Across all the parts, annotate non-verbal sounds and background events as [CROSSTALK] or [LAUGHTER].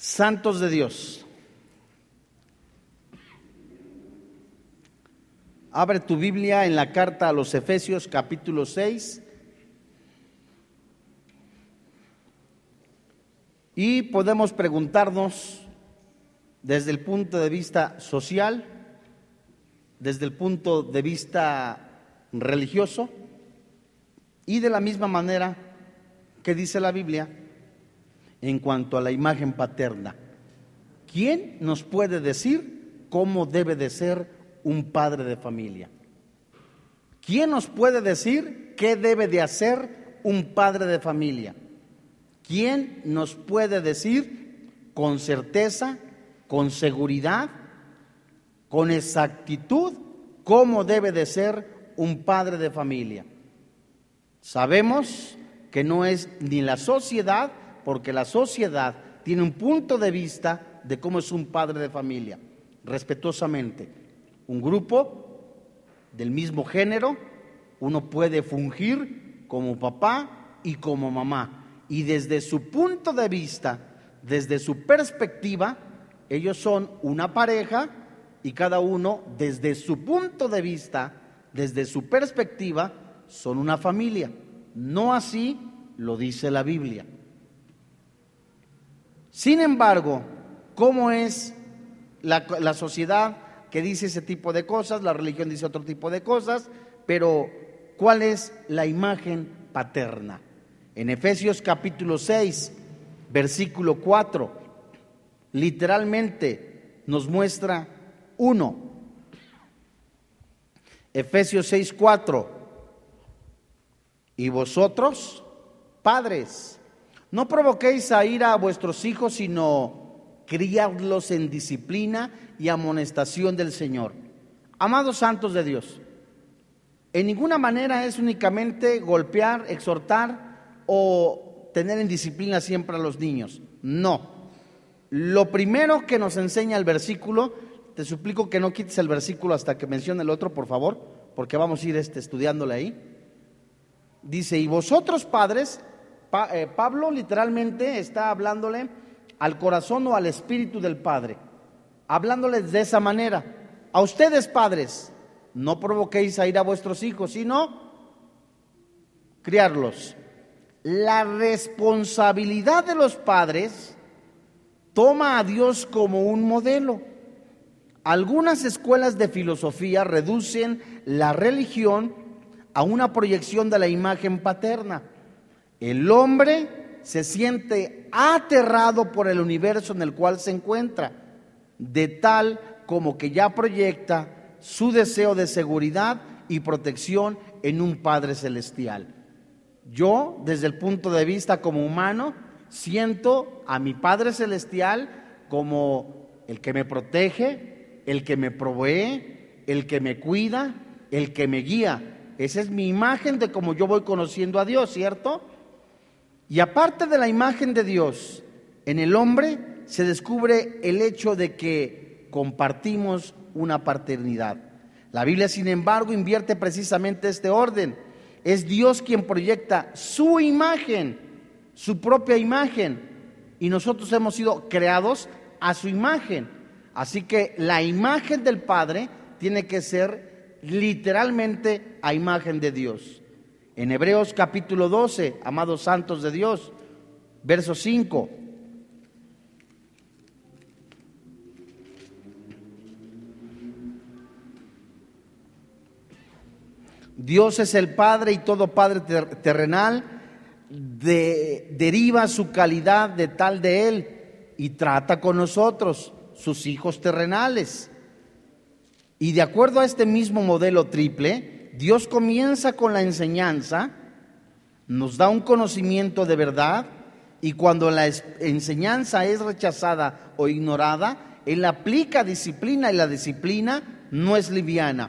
Santos de Dios. Abre tu Biblia en la carta a los Efesios capítulo 6 y podemos preguntarnos desde el punto de vista social, desde el punto de vista religioso y de la misma manera que dice la Biblia, en cuanto a la imagen paterna. ¿Quién nos puede decir cómo debe de ser un padre de familia? ¿Quién nos puede decir qué debe de hacer un padre de familia? ¿Quién nos puede decir con certeza, con seguridad, con exactitud cómo debe de ser un padre de familia? Sabemos que no es ni la sociedad porque la sociedad tiene un punto de vista de cómo es un padre de familia, respetuosamente. Un grupo del mismo género, uno puede fungir como papá y como mamá. Y desde su punto de vista, desde su perspectiva, ellos son una pareja y cada uno desde su punto de vista, desde su perspectiva, son una familia. No así lo dice la Biblia. Sin embargo, ¿cómo es la, sociedad que dice ese tipo de cosas? La religión dice otro tipo de cosas, pero ¿cuál es la imagen paterna? En Efesios capítulo 6, versículo 4, literalmente nos muestra uno. Efesios 6, 4. Y vosotros, padres, no provoquéis a ira a vuestros hijos, sino criadlos en disciplina y amonestación del Señor. Amados santos de Dios, en ninguna manera es únicamente golpear, exhortar o tener en disciplina siempre a los niños. No. Lo primero que nos enseña el versículo, te suplico que no quites el versículo hasta que mencione el otro, por favor, porque vamos a ir este, estudiándole ahí. Dice, y vosotros padres, eh, Pablo literalmente está hablándole al corazón o al espíritu del Padre, hablándoles de esa manera. A ustedes padres, no provoquéis a ir a vuestros hijos, sino criarlos. La responsabilidad de los padres toma a Dios como un modelo. Algunas escuelas de filosofía reducen la religión a una proyección de la imagen paterna. El hombre se siente aterrado por el universo en el cual se encuentra, de tal como que ya proyecta su deseo de seguridad y protección en un Padre Celestial. Yo, desde el punto de vista como humano, siento a mi Padre Celestial como el que me protege, el que me provee, el que me cuida, el que me guía. Esa es mi imagen de cómo yo voy conociendo a Dios, ¿cierto? Y aparte de la imagen de Dios, en el hombre se descubre el hecho de que compartimos una paternidad. La Biblia, sin embargo, invierte precisamente este orden. Es Dios quien proyecta su imagen, su propia imagen, y nosotros hemos sido creados a su imagen. Así que la imagen del Padre tiene que ser literalmente a imagen de Dios. En Hebreos capítulo 12, amados santos de Dios, verso 5. Dios es el Padre y todo Padre terrenal deriva su calidad de tal de Él y trata con nosotros, sus hijos terrenales. Y de acuerdo a este mismo modelo triple, Dios comienza con la enseñanza, nos da un conocimiento de verdad y cuando la enseñanza es rechazada o ignorada, Él aplica disciplina y la disciplina no es liviana.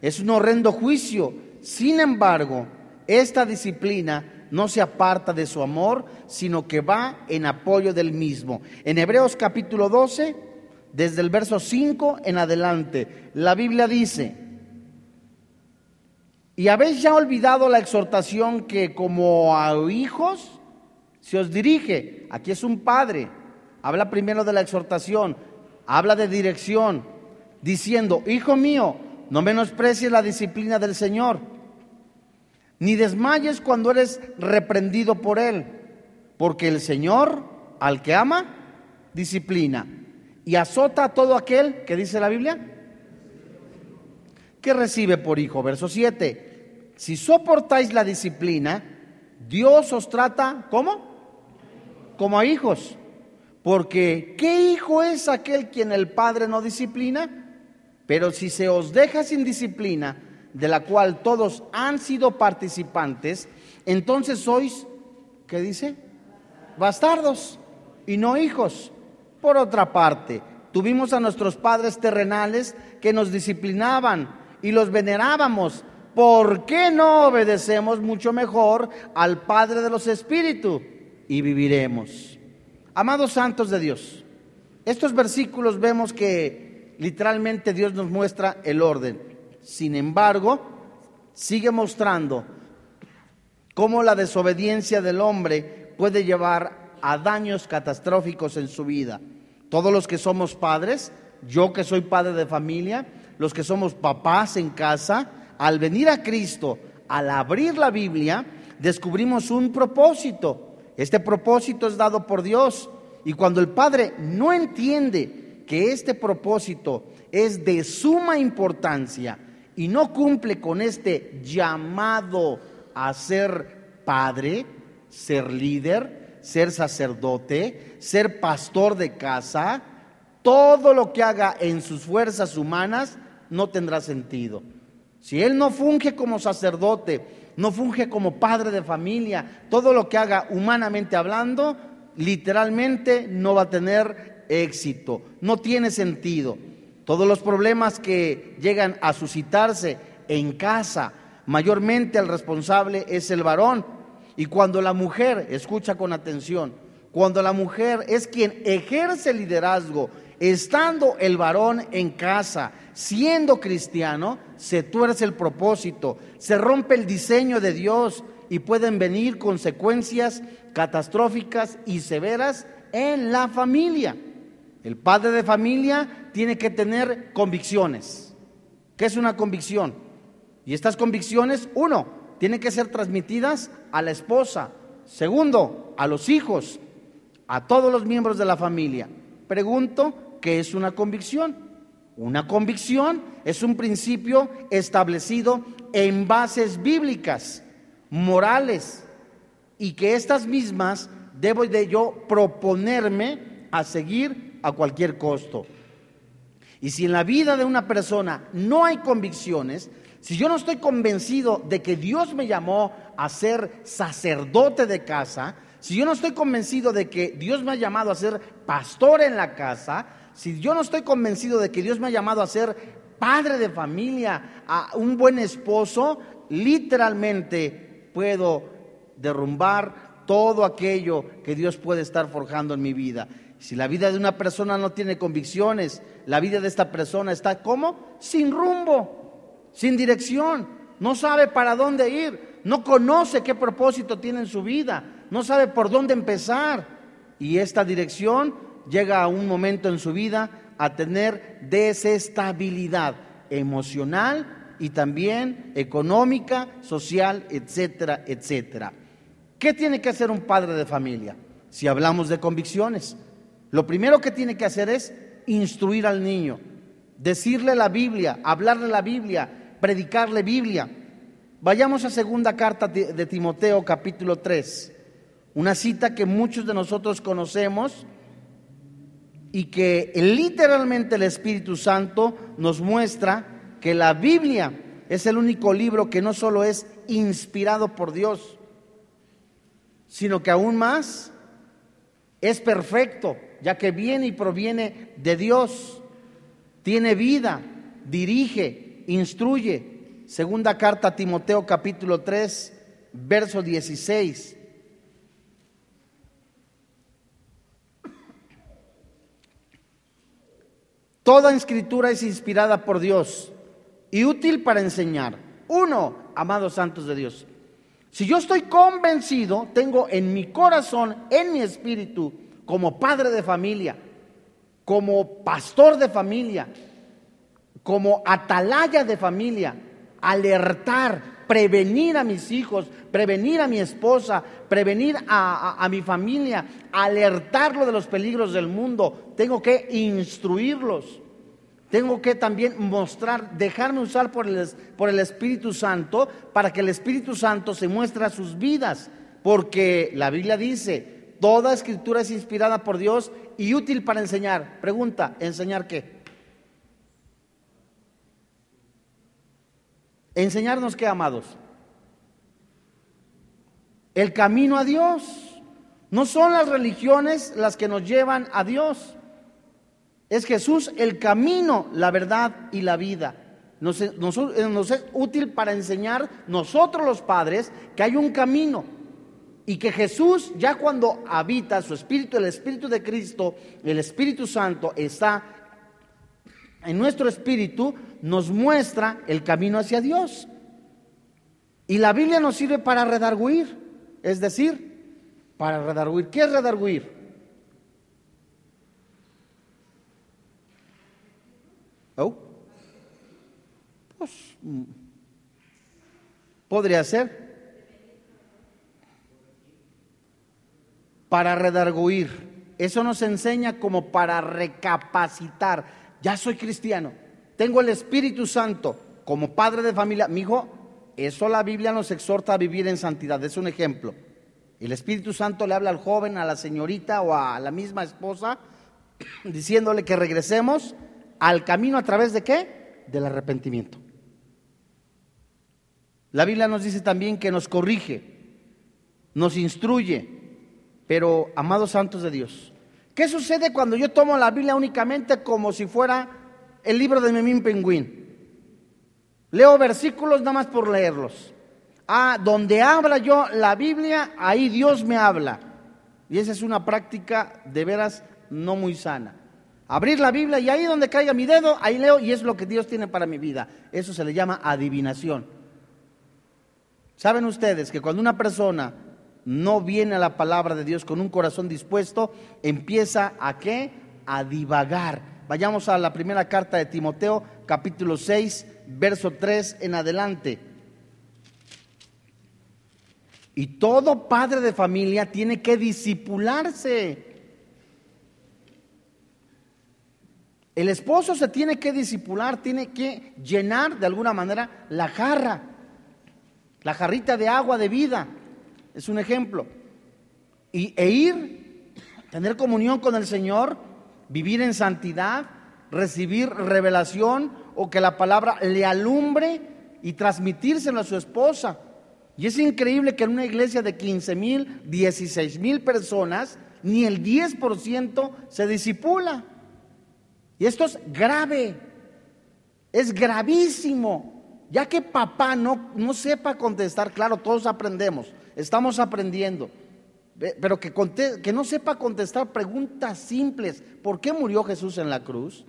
Es un horrendo juicio. Sin embargo, esta disciplina no se aparta de su amor, sino que va en apoyo del mismo. En Hebreos capítulo 12, desde el verso 5 en adelante, la Biblia dice, y habéis ya olvidado la exhortación que como a hijos se os dirige. Aquí es un padre. habla primero de la exhortación, habla de dirección, diciendo, hijo mío, no menosprecies la disciplina del Señor, ni desmayes cuando eres reprendido por Él, porque el Señor, al que ama, disciplina y azota a todo aquel que dice la Biblia, que recibe por hijo. Verso 7, si soportáis la disciplina, Dios os trata, ¿cómo? Como a hijos. Porque ¿qué hijo es aquel quien el Padre no disciplina? Pero si se os deja sin disciplina, de la cual todos han sido participantes, entonces sois, ¿qué dice? Bastardos y no hijos. Por otra parte, tuvimos a nuestros padres terrenales que nos disciplinaban y los venerábamos. ¿Por qué no obedecemos mucho mejor al Padre de los Espíritus y viviremos? Amados santos de Dios, estos versículos vemos que literalmente Dios nos muestra el orden. Sin embargo, sigue mostrando cómo la desobediencia del hombre puede llevar a daños catastróficos en su vida. Todos los que somos padres, yo que soy padre de familia, los que somos papás en casa, al venir a Cristo, al abrir la Biblia, descubrimos un propósito. Este propósito es dado por Dios. Y cuando el Padre no entiende que este propósito es de suma importancia y no cumple con este llamado a ser padre, ser líder, ser sacerdote, ser pastor de casa, todo lo que haga en sus fuerzas humanas no tendrá sentido. Si él no funge como sacerdote, no funge como padre de familia, todo lo que haga humanamente hablando, literalmente no va a tener éxito, no tiene sentido. Todos los problemas que llegan a suscitarse en casa, mayormente el responsable es el varón. Y cuando la mujer, escucha con atención, cuando la mujer es quien ejerce liderazgo, estando el varón en casa, siendo cristiano, se tuerce el propósito, se rompe el diseño de Dios y pueden venir consecuencias catastróficas y severas en la familia. El padre de familia tiene que tener convicciones. ¿Qué es una convicción? Y estas convicciones, uno, tienen que ser transmitidas a la esposa. Segundo, a los hijos, a todos los miembros de la familia. Pregunto, ¿qué es una convicción? Una convicción es un principio establecido en bases bíblicas, morales, y que estas mismas debo de yo proponerme a seguir a cualquier costo. Y si en la vida de una persona no hay convicciones, si yo no estoy convencido de que Dios me llamó a ser sacerdote de casa, si yo no estoy convencido de que Dios me ha llamado a ser pastor en la casa, si yo no estoy convencido de que Dios me ha llamado a ser padre de familia, a un buen esposo, literalmente puedo derrumbar todo aquello que Dios puede estar forjando en mi vida. Si la vida de una persona no tiene convicciones, la vida de esta persona está como sin rumbo, sin dirección, no sabe para dónde ir, no conoce qué propósito tiene en su vida, no sabe por dónde empezar. Y esta dirección llega a un momento en su vida a tener desestabilidad emocional y también económica, social, etcétera, etcétera. ¿Qué tiene que hacer un padre de familia? Si hablamos de convicciones, lo primero que tiene que hacer es instruir al niño, decirle la Biblia, hablarle la Biblia, predicarle Biblia. Vayamos a segunda carta de Timoteo capítulo 3, una cita que muchos de nosotros conocemos y que literalmente el Espíritu Santo nos muestra que la Biblia es el único libro que no solo es inspirado por Dios, sino que aún más es perfecto, ya que viene y proviene de Dios, tiene vida, dirige, instruye. Segunda carta a Timoteo capítulo 3, verso 16. Toda escritura es inspirada por Dios y útil para enseñar. Uno, amados santos de Dios. Si yo estoy convencido, tengo en mi corazón, en mi espíritu, como padre de familia, como pastor de familia, como atalaya de familia, alertar, prevenir a mis hijos, prevenir a mi esposa, prevenir a, mi familia, alertarlo de los peligros del mundo. Tengo que instruirlos. Tengo que también mostrar, dejarme usar por el, por el Espíritu Santo para que el Espíritu Santo se muestre a sus vidas. Porque la Biblia dice, toda escritura es inspirada por Dios y útil para enseñar. Pregunta, ¿enseñar qué? ¿Enseñarnos qué, amados? El camino a Dios. No son las religiones las que nos llevan a Dios. Es Jesús el camino, la verdad y la vida. Nos, es útil para enseñar nosotros los padres que hay un camino y que Jesús ya cuando habita su espíritu, el espíritu de Cristo, el Espíritu Santo está en nuestro espíritu, nos muestra el camino hacia Dios. Y la Biblia nos sirve para redarguir, es decir, para redarguir. ¿Qué es redarguir? Oh. Pues, mm, podría ser. Para redarguir. Eso nos enseña como para recapacitar. Ya soy cristiano. Tengo el Espíritu Santo como padre de familia. Mi hijo, eso la Biblia nos exhorta a vivir en santidad. Es un ejemplo. El Espíritu Santo le habla al joven, a la señorita o a la misma esposa, [COUGHS] diciéndole que regresemos al camino a través de qué? Del arrepentimiento. La Biblia nos dice también que nos corrige, nos instruye, pero amados santos de Dios, ¿qué sucede cuando yo tomo la Biblia únicamente como si fuera el libro de Memín Pingüín? Leo versículos nada más por leerlos. Ah, donde habla yo la Biblia, ahí Dios me habla. Y esa es una práctica de veras no muy sana. Abrir la Biblia y ahí donde caiga mi dedo, ahí leo y es lo que Dios tiene para mi vida. Eso se le llama adivinación. ¿Saben ustedes que cuando una persona no viene a la palabra de Dios con un corazón dispuesto, empieza a qué? A divagar. Vayamos a la primera carta de Timoteo, capítulo 6, verso 3 en adelante. Y todo padre de familia tiene que disipularse El esposo se tiene que disipular, tiene que llenar de alguna manera la jarra, la jarrita de agua de vida. Es un ejemplo. Y, e ir, tener comunión con el Señor, vivir en santidad, recibir revelación o que la palabra le alumbre y transmitírselo a su esposa. Y es increíble que en una iglesia de 15 mil, 16 mil personas, ni el 10% se disipula. Y esto es grave, es gravísimo, ya que papá no, no sepa contestar, claro, todos aprendemos, estamos aprendiendo, pero que, que no sepa contestar preguntas simples. ¿Por qué murió Jesús en la cruz?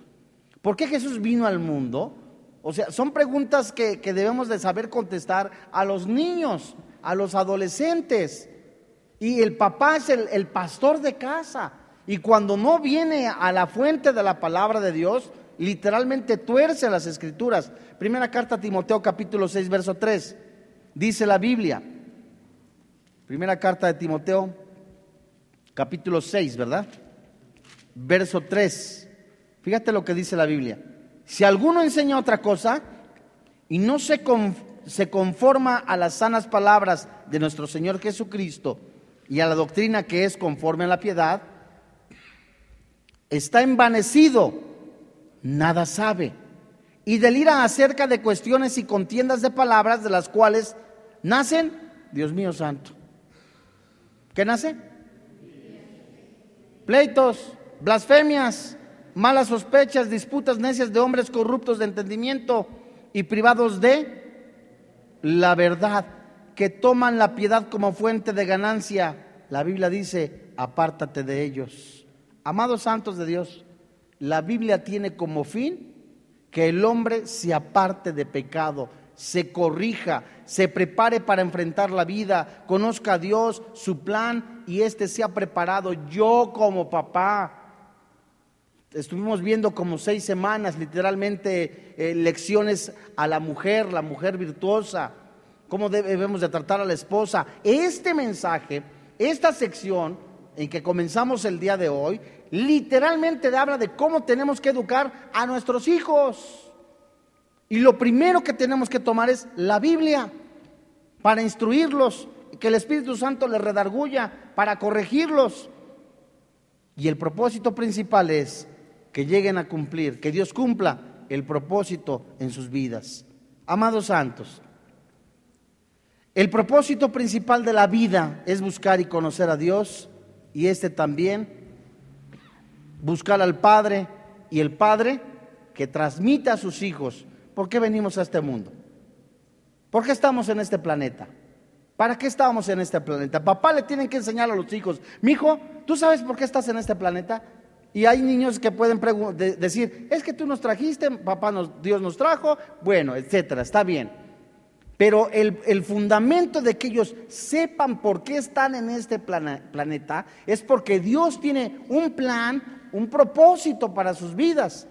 ¿Por qué Jesús vino al mundo? O sea, son preguntas que, debemos de saber contestar a los niños, a los adolescentes. Y el papá es el pastor de casa. Y cuando no viene a la fuente de la palabra de Dios, literalmente tuerce las escrituras. Primera carta a Timoteo capítulo 6, verso 3. Dice la Biblia. Primera carta de Timoteo capítulo 6, ¿verdad? Verso 3. Fíjate lo que dice la Biblia. Si alguno enseña otra cosa y no se, se conforma a las sanas palabras de nuestro Señor Jesucristo y a la doctrina que es conforme a la piedad, está envanecido, nada sabe, y delira acerca de cuestiones y contiendas de palabras de las cuales nacen, Dios mío santo, ¿qué nace? Pleitos, blasfemias, malas sospechas, disputas necias de hombres corruptos de entendimiento y privados de la verdad, que toman la piedad como fuente de ganancia. La Biblia dice, apártate de ellos. Amados santos de Dios, la Biblia tiene como fin que el hombre se aparte de pecado, se corrija, se prepare para enfrentar la vida, conozca a Dios, su plan y éste sea preparado. Yo como papá, estuvimos viendo como seis semanas literalmente eh, lecciones a la mujer, la mujer virtuosa, cómo debemos de tratar a la esposa. Este mensaje, esta sección en que comenzamos el día de hoy, literalmente habla de cómo tenemos que educar a nuestros hijos. Y lo primero que tenemos que tomar es la Biblia para instruirlos, que el Espíritu Santo les redarguya, para corregirlos. Y el propósito principal es que lleguen a cumplir, que Dios cumpla el propósito en sus vidas. Amados santos, el propósito principal de la vida es buscar y conocer a Dios y este también buscar al Padre y el Padre que transmite a sus hijos por qué venimos a este mundo. ¿Por qué estamos en este planeta? ¿Para qué estamos en este planeta? Papá le tienen que enseñar a los hijos, mi hijo, ¿tú sabes por qué estás en este planeta? Y hay niños que pueden decir, es que tú nos trajiste, papá nos, Dios nos trajo, bueno, etcétera, está bien. Pero el, fundamento de que ellos sepan por qué están en este planeta es porque Dios tiene un plan, un propósito para sus vidas.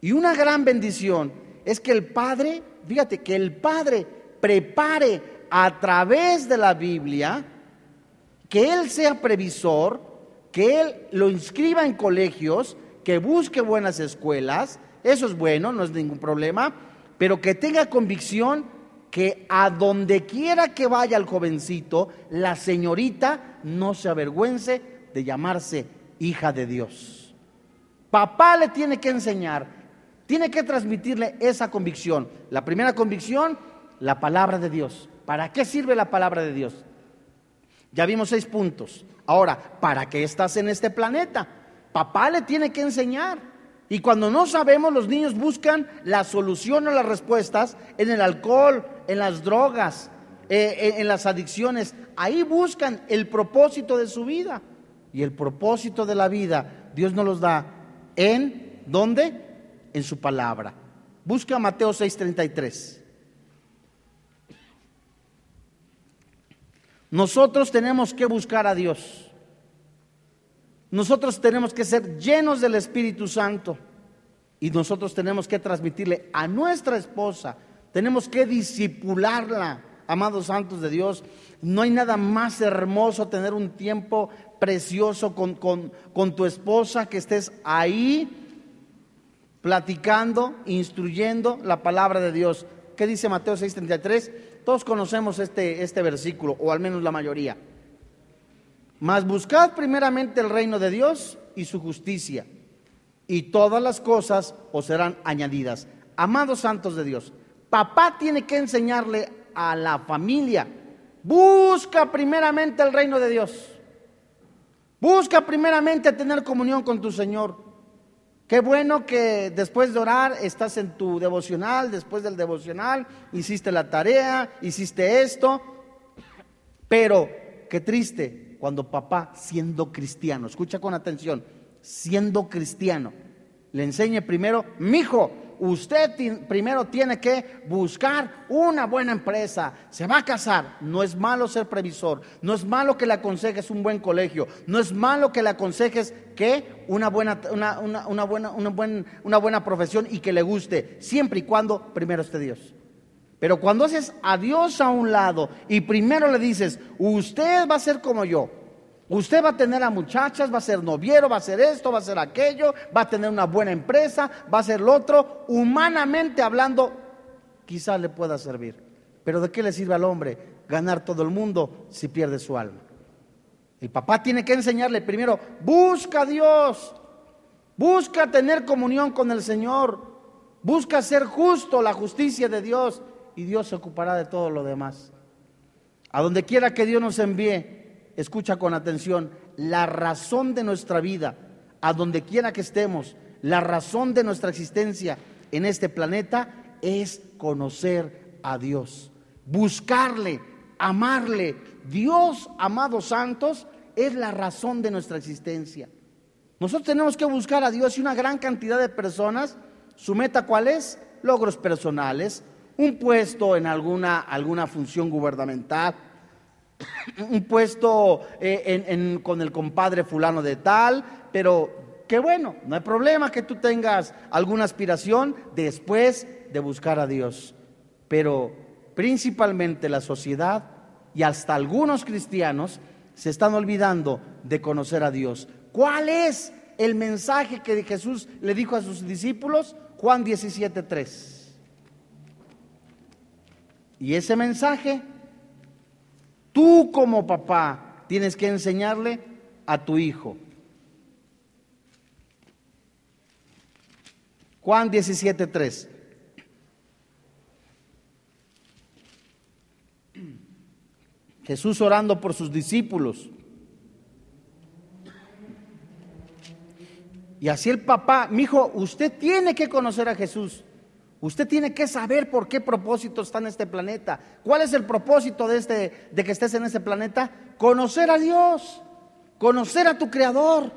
Y una gran bendición es que el Padre, fíjate, que el Padre prepare a través de la Biblia, que Él sea previsor, que Él lo inscriba en colegios, que busque buenas escuelas, eso es bueno, no es ningún problema, pero que tenga convicción que a donde quiera que vaya el jovencito, la señorita no se avergüence de llamarse hija de Dios. Papá le tiene que enseñar, tiene que transmitirle esa convicción. La primera convicción, la palabra de Dios. ¿Para qué sirve la palabra de Dios? Ya vimos seis puntos. Ahora, ¿para qué estás en este planeta? Papá le tiene que enseñar. Y cuando no sabemos, los niños buscan la solución o las respuestas en el alcohol, en las drogas, eh, en, las adicciones. Ahí buscan el propósito de su vida. Y el propósito de la vida, Dios nos los da en, ¿dónde? En su palabra. Busca Mateo 6:33. Nosotros tenemos que buscar a Dios. Nosotros tenemos que ser llenos del Espíritu Santo y nosotros tenemos que transmitirle a nuestra esposa, tenemos que disipularla, amados santos de Dios. No hay nada más hermoso tener un tiempo precioso con, con tu esposa, que estés ahí platicando, instruyendo la palabra de Dios. ¿Qué dice Mateo 6:33? Todos conocemos este, este versículo, o al menos la mayoría. Mas buscad primeramente el reino de Dios y su justicia, y todas las cosas os serán añadidas. Amados santos de Dios, papá tiene que enseñarle a la familia, busca primeramente el reino de Dios. Busca primeramente tener comunión con tu Señor. Qué bueno que después de orar estás en tu devocional, después del devocional hiciste la tarea, hiciste esto, pero qué triste cuando papá, siendo cristiano, escucha con atención, siendo cristiano, le enseñe primero, mi hijo, usted primero tiene que buscar una buena empresa, se va a casar, no es malo ser previsor, no es malo que le aconsejes un buen colegio, no es malo que le aconsejes que una buena, una, una, buena, una, una buena profesión y que le guste, siempre y cuando primero esté Dios. Pero cuando haces a Dios a un lado y primero le dices, usted va a ser como yo, usted va a tener a muchachas, va a ser noviero, va a ser esto, va a ser aquello, va a tener una buena empresa, va a ser lo otro, humanamente hablando, quizás le pueda servir. Pero ¿de qué le sirve al hombre ganar todo el mundo si pierde su alma? El papá tiene que enseñarle primero, busca a Dios, busca tener comunión con el Señor, busca ser justo, la justicia de Dios y Dios se ocupará de todo lo demás. A donde quiera que Dios nos envíe, escucha con atención, la razón de nuestra vida, a donde quiera que estemos, la razón de nuestra existencia en este planeta es conocer a Dios, buscarle, amarle. Dios, amados santos, es la razón de nuestra existencia. Nosotros tenemos que buscar a Dios y una gran cantidad de personas, su meta cuál es? Logros personales, un puesto en alguna, alguna función gubernamental, un puesto eh, con el compadre fulano de tal, pero qué bueno, no hay problema que tú tengas alguna aspiración después de buscar a Dios. Pero principalmente la sociedad y hasta algunos cristianos se están olvidando de conocer a Dios. ¿Cuál es el mensaje que Jesús le dijo a sus discípulos? Juan 17:3. Y ese mensaje, tú como papá tienes que enseñarle a tu hijo. Juan 17:3. Jesús orando por sus discípulos. Y así el papá, mi hijo, usted tiene que conocer a Jesús. Usted tiene que saber por qué propósito está en este planeta. ¿Cuál es el propósito de, este, de que estés en este planeta? Conocer a Dios, conocer a tu Creador.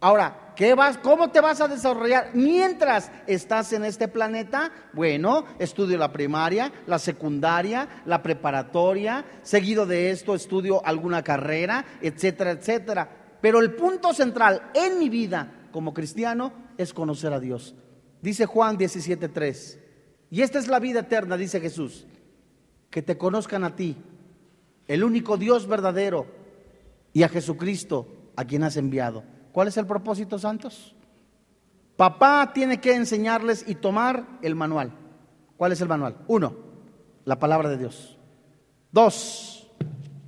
Ahora, ¿qué vas, ¿cómo te vas a desarrollar mientras estás en este planeta? Bueno, estudio la primaria, la secundaria, la preparatoria, seguido de esto estudio alguna carrera, etcétera, etcétera. Pero el punto central en mi vida como cristiano es conocer a Dios. Dice Juan 17:3. Y esta es la vida eterna, dice Jesús, que te conozcan a ti, el único Dios verdadero, y a Jesucristo, a quien has enviado. ¿Cuál es el propósito, santos? Papá tiene que enseñarles y tomar el manual. ¿Cuál es el manual? Uno, la palabra de Dios. Dos,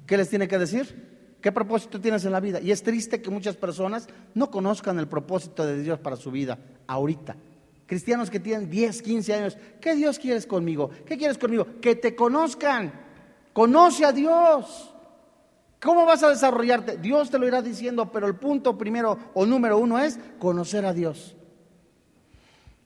¿qué les tiene que decir? ¿Qué propósito tienes en la vida? Y es triste que muchas personas no conozcan el propósito de Dios para su vida ahorita. Cristianos que tienen 10, 15 años, ¿qué Dios quieres conmigo? ¿Qué quieres conmigo? Que te conozcan. Conoce a Dios. ¿Cómo vas a desarrollarte? Dios te lo irá diciendo, pero el punto primero o número uno es conocer a Dios.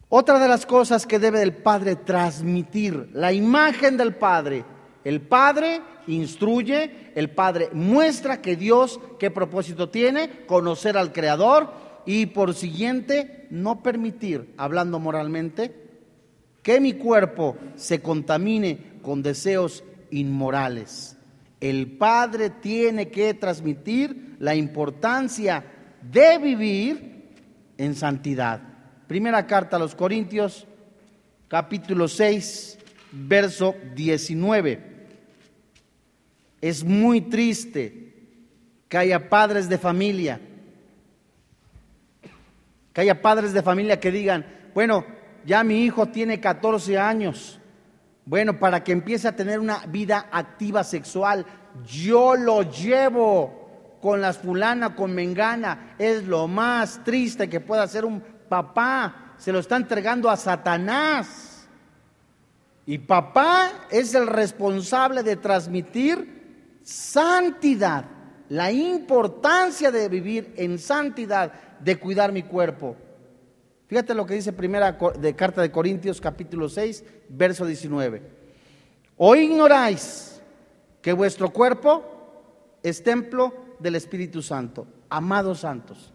Otra de las cosas que debe el Padre transmitir, la imagen del Padre. El Padre instruye, el Padre muestra que Dios, qué propósito tiene, conocer al Creador y por siguiente no permitir, hablando moralmente, que mi cuerpo se contamine con deseos inmorales. El Padre tiene que transmitir la importancia de vivir en santidad. Primera carta a los Corintios, capítulo 6, verso 19. Es muy triste que haya padres de familia que haya padres de familia que digan, bueno, ya mi hijo tiene 14 años. Bueno, para que empiece a tener una vida activa sexual, yo lo llevo con las fulana, con mengana. Es lo más triste que pueda hacer un papá. Se lo está entregando a Satanás. Y papá es el responsable de transmitir santidad, la importancia de vivir en santidad de cuidar mi cuerpo. Fíjate lo que dice primera de carta de Corintios capítulo 6, verso 19. ¿O ignoráis que vuestro cuerpo es templo del Espíritu Santo? Amados santos,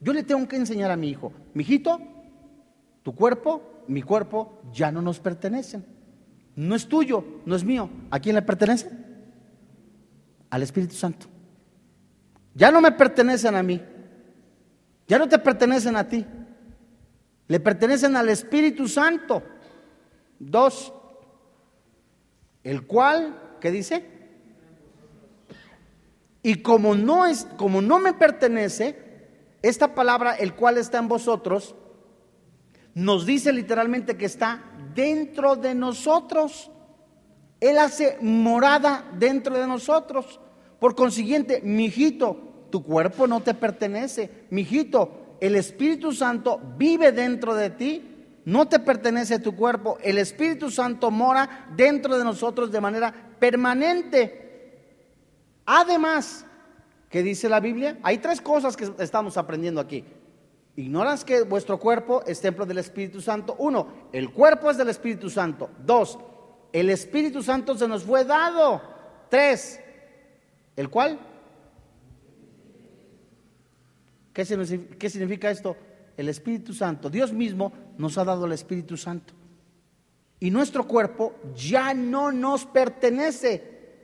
yo le tengo que enseñar a mi hijo, mi hijito, tu cuerpo, mi cuerpo ya no nos pertenecen. No es tuyo, no es mío. ¿A quién le pertenece? Al Espíritu Santo. Ya no me pertenecen a mí. Ya no te pertenecen a ti. Le pertenecen al Espíritu Santo. Dos, el cual, ¿qué dice? Y como no es, como no me pertenece, esta palabra, el cual está en vosotros, nos dice literalmente que está dentro de nosotros. Él hace morada dentro de nosotros. Por consiguiente, mi hijito, tu cuerpo no te pertenece. Mijito, el Espíritu Santo vive dentro de ti, no te pertenece tu cuerpo. El Espíritu Santo mora dentro de nosotros de manera permanente. Además, ¿qué dice la Biblia? Hay tres cosas que estamos aprendiendo aquí. Ignoras que vuestro cuerpo es templo del Espíritu Santo. Uno, el cuerpo es del Espíritu Santo. Dos, el Espíritu Santo se nos fue dado. Tres, ¿el cual? ¿Qué significa esto? El Espíritu Santo. Dios mismo nos ha dado el Espíritu Santo. Y nuestro cuerpo ya no nos pertenece.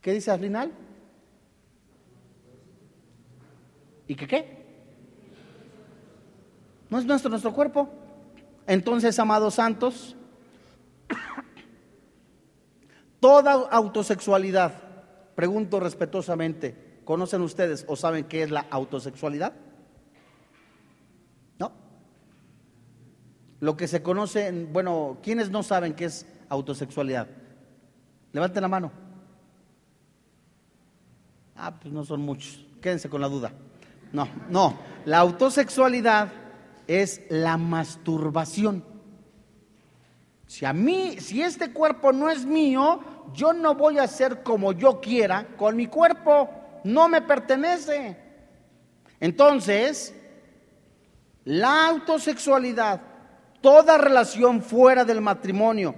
¿Qué dice al final? ¿Y qué qué? No es nuestro nuestro cuerpo. Entonces, amados santos, [COUGHS] toda autosexualidad, pregunto respetuosamente, ¿conocen ustedes o saben qué es la autosexualidad? ¿No? Lo que se conoce, bueno, ¿quiénes no saben qué es autosexualidad? Levanten la mano. Ah, pues no son muchos. Quédense con la duda. No, no. La autosexualidad es la masturbación. Si a mí, si este cuerpo no es mío, yo no voy a hacer como yo quiera con mi cuerpo. No me pertenece. Entonces, la autosexualidad, toda relación fuera del matrimonio,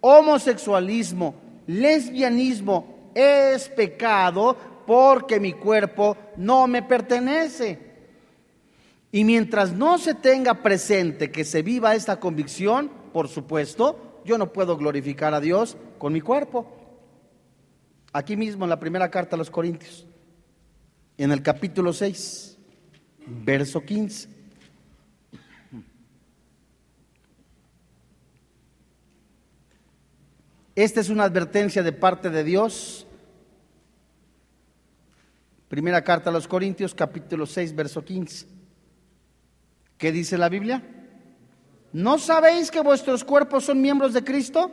homosexualismo, lesbianismo, es pecado porque mi cuerpo no me pertenece. Y mientras no se tenga presente que se viva esta convicción, por supuesto, yo no puedo glorificar a Dios con mi cuerpo. Aquí mismo en la primera carta a los Corintios, en el capítulo 6, verso 15. Esta es una advertencia de parte de Dios. Primera carta a los Corintios, capítulo 6, verso 15. ¿Qué dice la Biblia? ¿No sabéis que vuestros cuerpos son miembros de Cristo?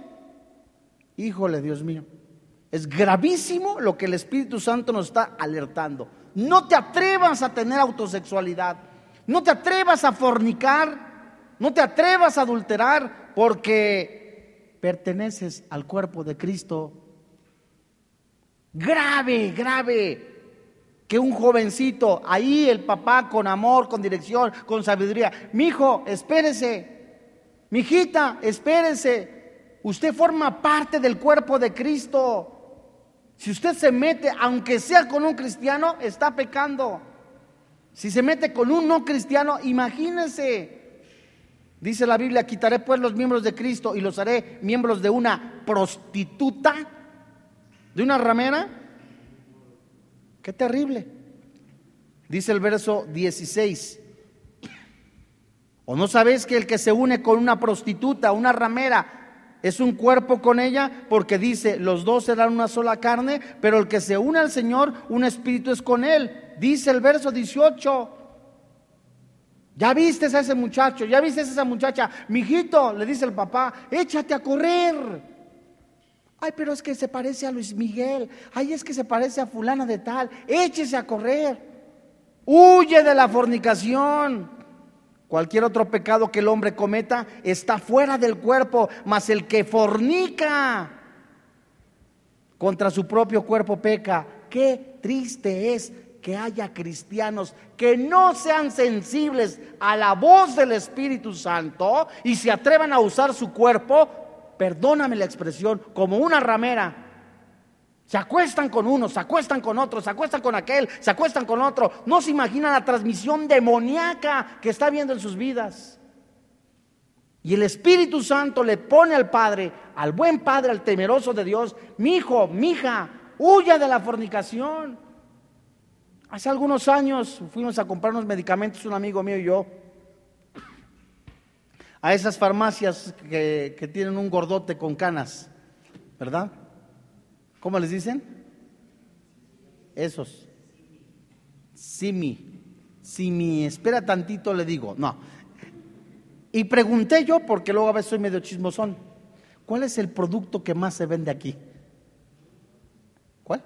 Híjole, Dios mío. Es gravísimo lo que el Espíritu Santo nos está alertando. No te atrevas a tener autosexualidad. No te atrevas a fornicar. No te atrevas a adulterar porque perteneces al cuerpo de Cristo. Grave, grave que un jovencito, ahí el papá con amor, con dirección, con sabiduría, mi hijo, espérese, mi hijita, espérese, usted forma parte del cuerpo de Cristo. Si usted se mete, aunque sea con un cristiano, está pecando. Si se mete con un no cristiano, imagínese. Dice la Biblia, quitaré pues los miembros de Cristo y los haré miembros de una prostituta, de una ramera. Qué terrible. Dice el verso 16. ¿O no sabes que el que se une con una prostituta, una ramera, es un cuerpo con ella? Porque dice, los dos serán una sola carne, pero el que se une al Señor, un espíritu es con él. Dice el verso 18. Ya viste a ese muchacho, ya viste a esa muchacha, mijito, le dice el papá, échate a correr. Ay, pero es que se parece a Luis Miguel. Ay, es que se parece a fulana de tal. Échese a correr. Huye de la fornicación. Cualquier otro pecado que el hombre cometa está fuera del cuerpo, mas el que fornica contra su propio cuerpo peca. Qué triste es que haya cristianos que no sean sensibles a la voz del Espíritu Santo y se atrevan a usar su cuerpo perdóname la expresión, como una ramera. Se acuestan con uno, se acuestan con otro, se acuestan con aquel, se acuestan con otro. No se imaginan la transmisión demoníaca que está viendo en sus vidas. Y el Espíritu Santo le pone al Padre, al buen Padre, al temeroso de Dios, mi hijo, mi hija, huya de la fornicación. Hace algunos años fuimos a comprar unos medicamentos, un amigo mío y yo, a esas farmacias que, tienen un gordote con canas, ¿verdad? ¿Cómo les dicen? Esos. Simi. Simi, espera tantito, le digo. No. Y pregunté yo, porque luego a veces soy medio chismosón, ¿cuál es el producto que más se vende aquí? ¿Cuál?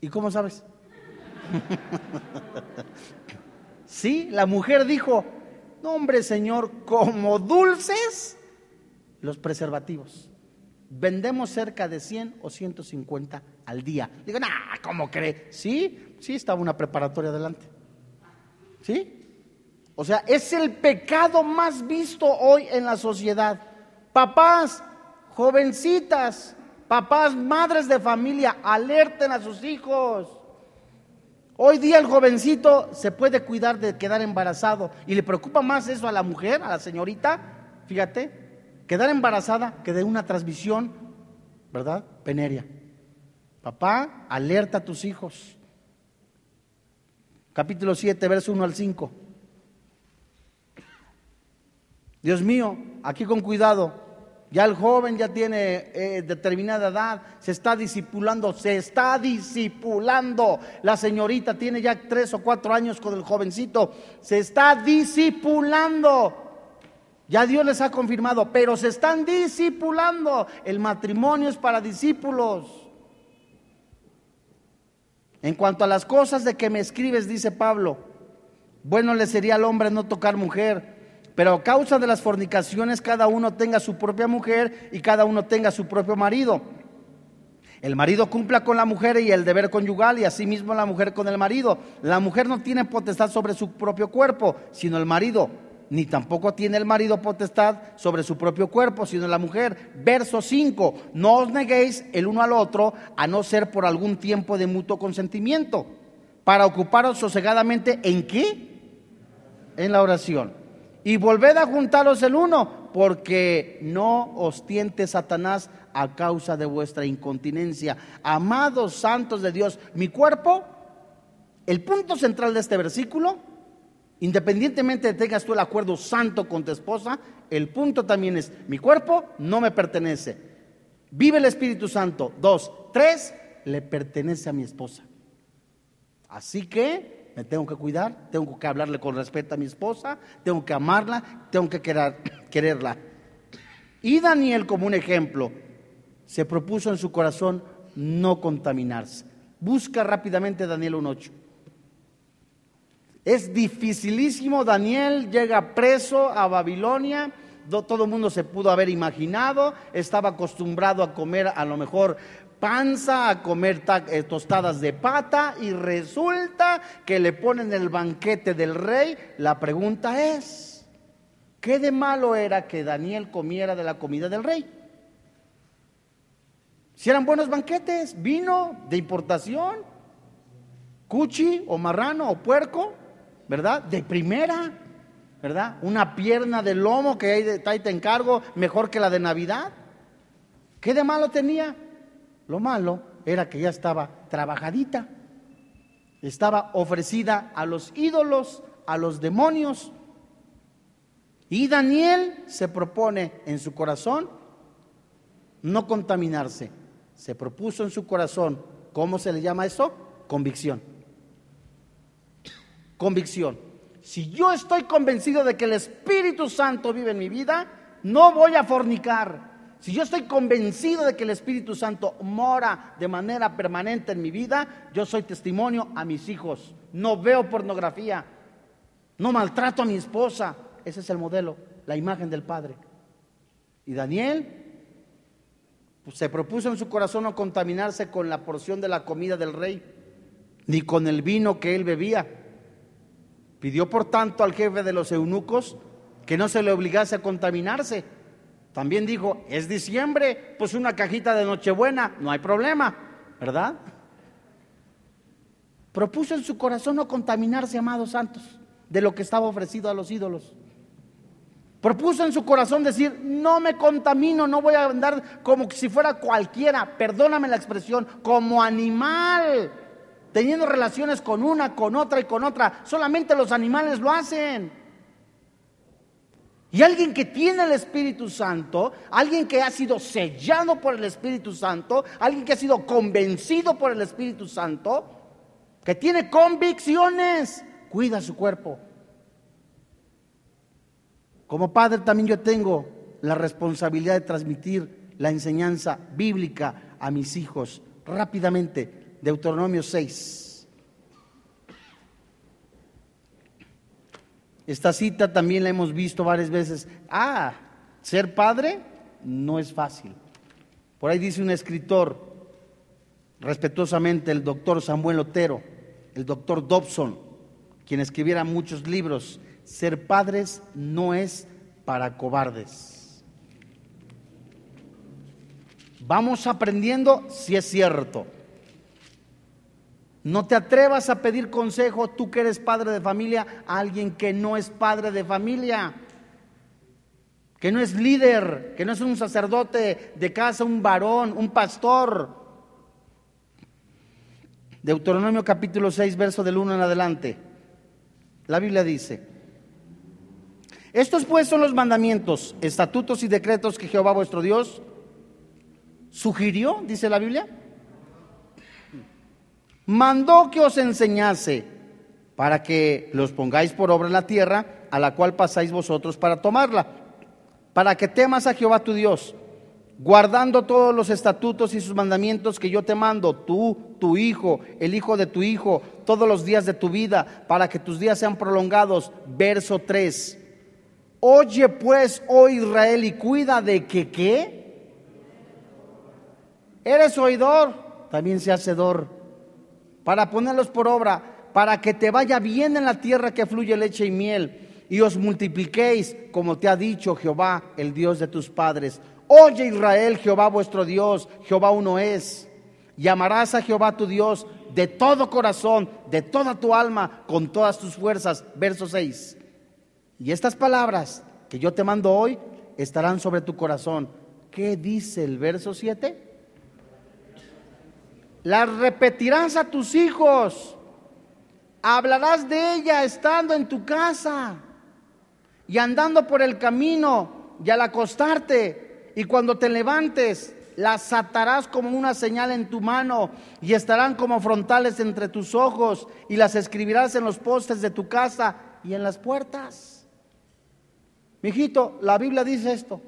¿Y cómo sabes? [LAUGHS] sí, la mujer dijo, no, hombre, Señor, como dulces los preservativos. Vendemos cerca de 100 o 150 al día. Digo, ah, ¿cómo cree? Sí, sí, estaba una preparatoria adelante. ¿Sí? O sea, es el pecado más visto hoy en la sociedad. Papás, jovencitas, papás, madres de familia, alerten a sus hijos. Hoy día el jovencito se puede cuidar de quedar embarazado y le preocupa más eso a la mujer, a la señorita, fíjate, quedar embarazada que de una transmisión, ¿verdad? Peneria. Papá, alerta a tus hijos. Capítulo 7, verso 1 al 5. Dios mío, aquí con cuidado. Ya el joven ya tiene eh, determinada edad, se está disipulando, se está disipulando. La señorita tiene ya tres o cuatro años con el jovencito, se está disipulando. Ya Dios les ha confirmado, pero se están disipulando. El matrimonio es para discípulos. En cuanto a las cosas de que me escribes, dice Pablo, bueno le sería al hombre no tocar mujer pero a causa de las fornicaciones cada uno tenga su propia mujer y cada uno tenga su propio marido. El marido cumpla con la mujer y el deber conyugal y asimismo la mujer con el marido. La mujer no tiene potestad sobre su propio cuerpo, sino el marido. Ni tampoco tiene el marido potestad sobre su propio cuerpo, sino la mujer. Verso 5. No os neguéis el uno al otro, a no ser por algún tiempo de mutuo consentimiento, para ocuparos sosegadamente en qué? En la oración y volved a juntaros el uno, porque no os tiente Satanás a causa de vuestra incontinencia. Amados santos de Dios, mi cuerpo, el punto central de este versículo, independientemente de tengas tú el acuerdo santo con tu esposa, el punto también es, mi cuerpo no me pertenece. Vive el Espíritu Santo. Dos, tres, le pertenece a mi esposa. Así que me tengo que cuidar, tengo que hablarle con respeto a mi esposa, tengo que amarla, tengo que [COUGHS] quererla. Y Daniel, como un ejemplo, se propuso en su corazón no contaminarse. Busca rápidamente Daniel 1.8. Es dificilísimo, Daniel llega preso a Babilonia, todo el mundo se pudo haber imaginado, estaba acostumbrado a comer a lo mejor panza a comer eh, tostadas de pata y resulta que le ponen el banquete del rey. La pregunta es, ¿qué de malo era que Daniel comiera de la comida del rey? Si eran buenos banquetes, vino de importación, cuchi o marrano o puerco, ¿verdad? De primera, ¿verdad? Una pierna de lomo que ahí te encargo mejor que la de Navidad. ¿Qué de malo tenía? Lo malo era que ya estaba trabajadita, estaba ofrecida a los ídolos, a los demonios. Y Daniel se propone en su corazón no contaminarse. Se propuso en su corazón, ¿cómo se le llama eso? Convicción. Convicción. Si yo estoy convencido de que el Espíritu Santo vive en mi vida, no voy a fornicar, si yo estoy convencido de que el Espíritu Santo mora de manera permanente en mi vida, yo soy testimonio a mis hijos. No veo pornografía, no maltrato a mi esposa. Ese es el modelo, la imagen del Padre. Y Daniel pues, se propuso en su corazón no contaminarse con la porción de la comida del rey, ni con el vino que él bebía. Pidió por tanto al jefe de los eunucos que no se le obligase a contaminarse también dijo, es diciembre, pues una cajita de Nochebuena, no hay problema, ¿verdad? Propuso en su corazón no contaminarse, amados santos, de lo que estaba ofrecido a los ídolos. Propuso en su corazón decir, no me contamino, no voy a andar como si fuera cualquiera, perdóname la expresión, como animal, teniendo relaciones con una, con otra y con otra. Solamente los animales lo hacen. Y alguien que tiene el Espíritu Santo, alguien que ha sido sellado por el Espíritu Santo, alguien que ha sido convencido por el Espíritu Santo, que tiene convicciones, cuida su cuerpo. Como padre también yo tengo la responsabilidad de transmitir la enseñanza bíblica a mis hijos. Rápidamente, Deuteronomio 6. Esta cita también la hemos visto varias veces. Ah, ser padre no es fácil. Por ahí dice un escritor, respetuosamente, el doctor Samuel Otero, el doctor Dobson, quien escribiera muchos libros, ser padres no es para cobardes. Vamos aprendiendo si es cierto. No te atrevas a pedir consejo, tú que eres padre de familia, a alguien que no es padre de familia. que no es líder, que no es un sacerdote de casa, un varón, un pastor. Deuteronomio capítulo 6, verso del 1 en adelante. La Biblia dice, estos pues son los mandamientos, estatutos y decretos que Jehová vuestro Dios sugirió, dice la Biblia. Mandó que os enseñase para que los pongáis por obra en la tierra a la cual pasáis vosotros para tomarla para que temas a Jehová tu Dios, guardando todos los estatutos y sus mandamientos que yo te mando, tú, tu hijo, el hijo de tu hijo, todos los días de tu vida, para que tus días sean prolongados. Verso 3. Oye pues, oh Israel, y cuida de que qué. Eres oidor, también se hacedor, para ponerlos por obra, para que te vaya bien en la tierra que fluye leche y miel y os multipliquéis, como te ha dicho Jehová, el Dios de tus padres. Oye Israel, Jehová vuestro Dios, Jehová uno es. Llamarás a Jehová tu Dios de todo corazón, de toda tu alma, con todas tus fuerzas. Verso 6. Y estas palabras que yo te mando hoy estarán sobre tu corazón. ¿Qué dice el verso 7? Las repetirás a tus hijos. Hablarás de ella estando en tu casa y andando por el camino y al acostarte y cuando te levantes, las atarás como una señal en tu mano y estarán como frontales entre tus ojos y las escribirás en los postes de tu casa y en las puertas. Mijito, la Biblia dice esto.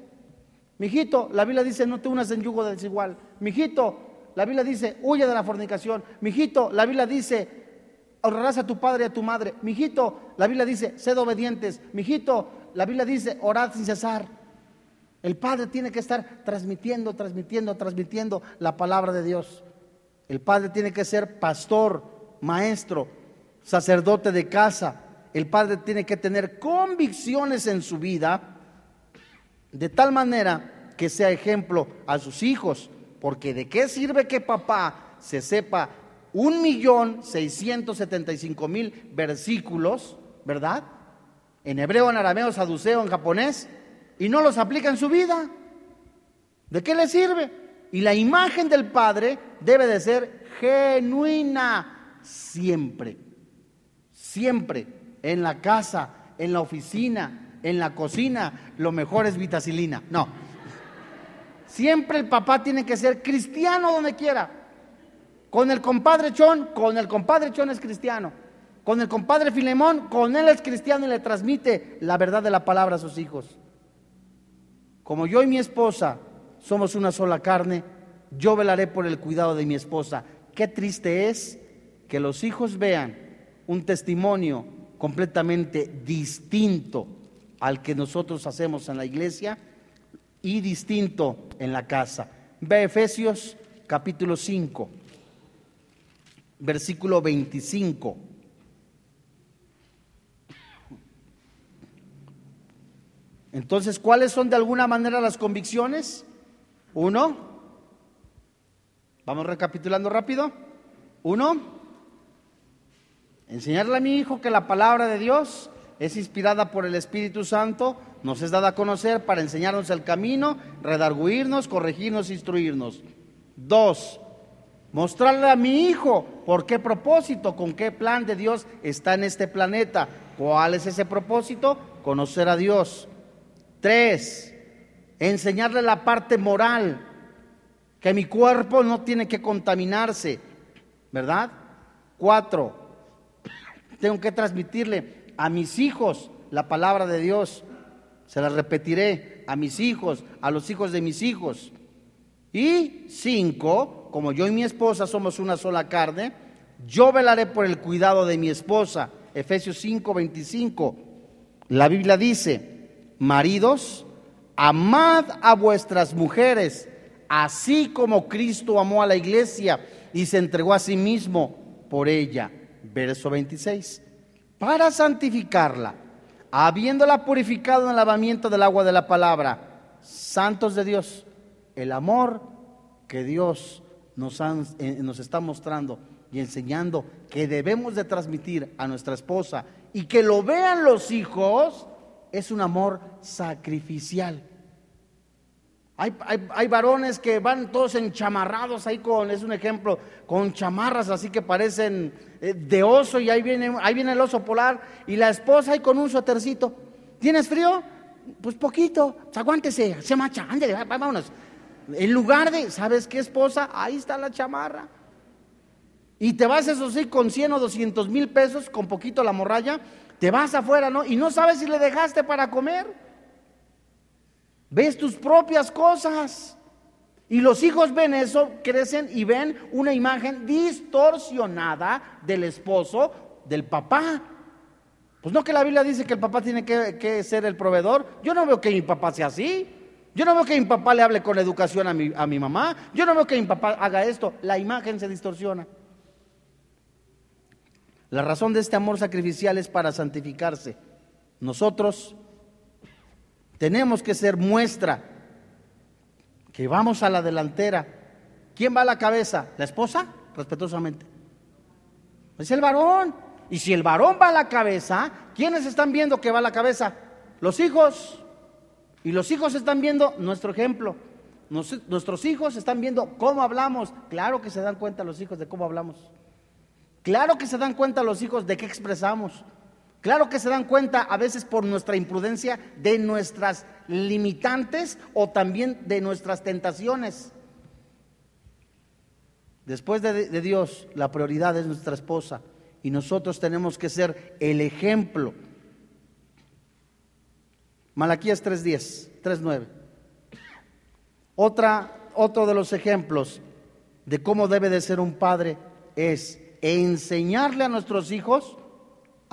Mijito, la Biblia dice no te unas en yugo desigual. Mijito, la Biblia dice huye de la fornicación. Mijito, la Biblia dice honrarás a tu padre y a tu madre. Mijito, la Biblia dice, sed obedientes. Mijito, la Biblia dice, orad sin cesar. El padre tiene que estar transmitiendo, transmitiendo, transmitiendo la palabra de Dios. El padre tiene que ser pastor, maestro, sacerdote de casa. El padre tiene que tener convicciones en su vida de tal manera que sea ejemplo a sus hijos. Porque de qué sirve que papá se sepa un millón seiscientos setenta y cinco mil versículos, ¿verdad? En hebreo, en arameo, saduceo, en japonés, y no los aplica en su vida. ¿De qué le sirve? Y la imagen del Padre debe de ser genuina siempre, siempre, en la casa, en la oficina, en la cocina, lo mejor es vitacilina. No. Siempre el papá tiene que ser cristiano donde quiera. Con el compadre Chon, con el compadre Chon es cristiano. Con el compadre Filemón, con él es cristiano y le transmite la verdad de la palabra a sus hijos. Como yo y mi esposa somos una sola carne, yo velaré por el cuidado de mi esposa. Qué triste es que los hijos vean un testimonio completamente distinto al que nosotros hacemos en la iglesia y distinto en la casa. Ve Efesios capítulo 5 versículo 25. Entonces, ¿cuáles son de alguna manera las convicciones? Uno, vamos recapitulando rápido. Uno, enseñarle a mi hijo que la palabra de Dios es inspirada por el Espíritu Santo, nos es dada a conocer para enseñarnos el camino, redarguirnos, corregirnos, instruirnos. Dos, Mostrarle a mi hijo por qué propósito, con qué plan de Dios está en este planeta. ¿Cuál es ese propósito? Conocer a Dios. Tres, enseñarle la parte moral, que mi cuerpo no tiene que contaminarse, ¿verdad? Cuatro, tengo que transmitirle a mis hijos la palabra de Dios. Se la repetiré a mis hijos, a los hijos de mis hijos. Y cinco, como yo y mi esposa somos una sola carne, yo velaré por el cuidado de mi esposa. Efesios 5, 25. La Biblia dice, maridos, amad a vuestras mujeres, así como Cristo amó a la iglesia y se entregó a sí mismo por ella. Verso 26. Para santificarla, habiéndola purificado en el lavamiento del agua de la palabra, santos de Dios, el amor que Dios nos, eh, nos está mostrando y enseñando que debemos de transmitir a nuestra esposa y que lo vean los hijos es un amor sacrificial. Hay, varones que van todos enchamarrados ahí con, es un ejemplo, con chamarras así que parecen eh, de oso y ahí viene, ahí viene el oso polar y la esposa ahí con un suétercito. ¿Tienes frío? Pues poquito, pues aguántese, se macha, ándale, vámonos. En lugar de, ¿sabes qué esposa? Ahí está la chamarra. Y te vas, eso sí, con 100 o 200 mil pesos, con poquito la morralla, te vas afuera, ¿no? Y no sabes si le dejaste para comer. Ves tus propias cosas. Y los hijos ven eso, crecen y ven una imagen distorsionada del esposo, del papá. Pues no que la Biblia dice que el papá tiene que, ser el proveedor. Yo no veo que mi papá sea así. Yo no veo que mi papá le hable con educación a mi, a mi mamá. Yo no veo que mi papá haga esto. La imagen se distorsiona. La razón de este amor sacrificial es para santificarse. Nosotros tenemos que ser muestra que vamos a la delantera. ¿Quién va a la cabeza? ¿La esposa? Respetuosamente. Es el varón. Y si el varón va a la cabeza, ¿quiénes están viendo que va a la cabeza? Los hijos. Y los hijos están viendo nuestro ejemplo. nuestros hijos están viendo cómo hablamos. Claro que se dan cuenta los hijos de cómo hablamos. Claro que se dan cuenta los hijos de qué expresamos. Claro que se dan cuenta a veces por nuestra imprudencia de nuestras limitantes o también de nuestras tentaciones. Después de, Dios, la prioridad es nuestra esposa y nosotros tenemos que ser el ejemplo. Malaquías 3.10, 3.9. Otra, otro de los ejemplos de cómo debe de ser un padre es enseñarle a nuestros hijos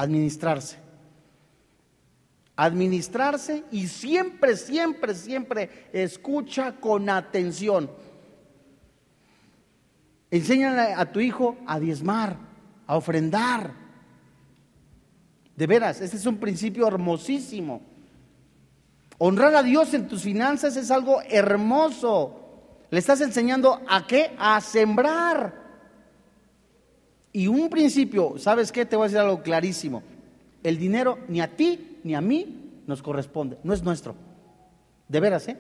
administrarse. Administrarse y siempre, siempre, siempre escucha con atención. Enséñale a tu hijo a diezmar, a ofrendar. De veras, ese es un principio hermosísimo. Honrar a Dios en tus finanzas es algo hermoso. Le estás enseñando a qué? A sembrar. Y un principio, ¿sabes qué? Te voy a decir algo clarísimo. El dinero ni a ti ni a mí nos corresponde, no es nuestro. De veras, ¿eh?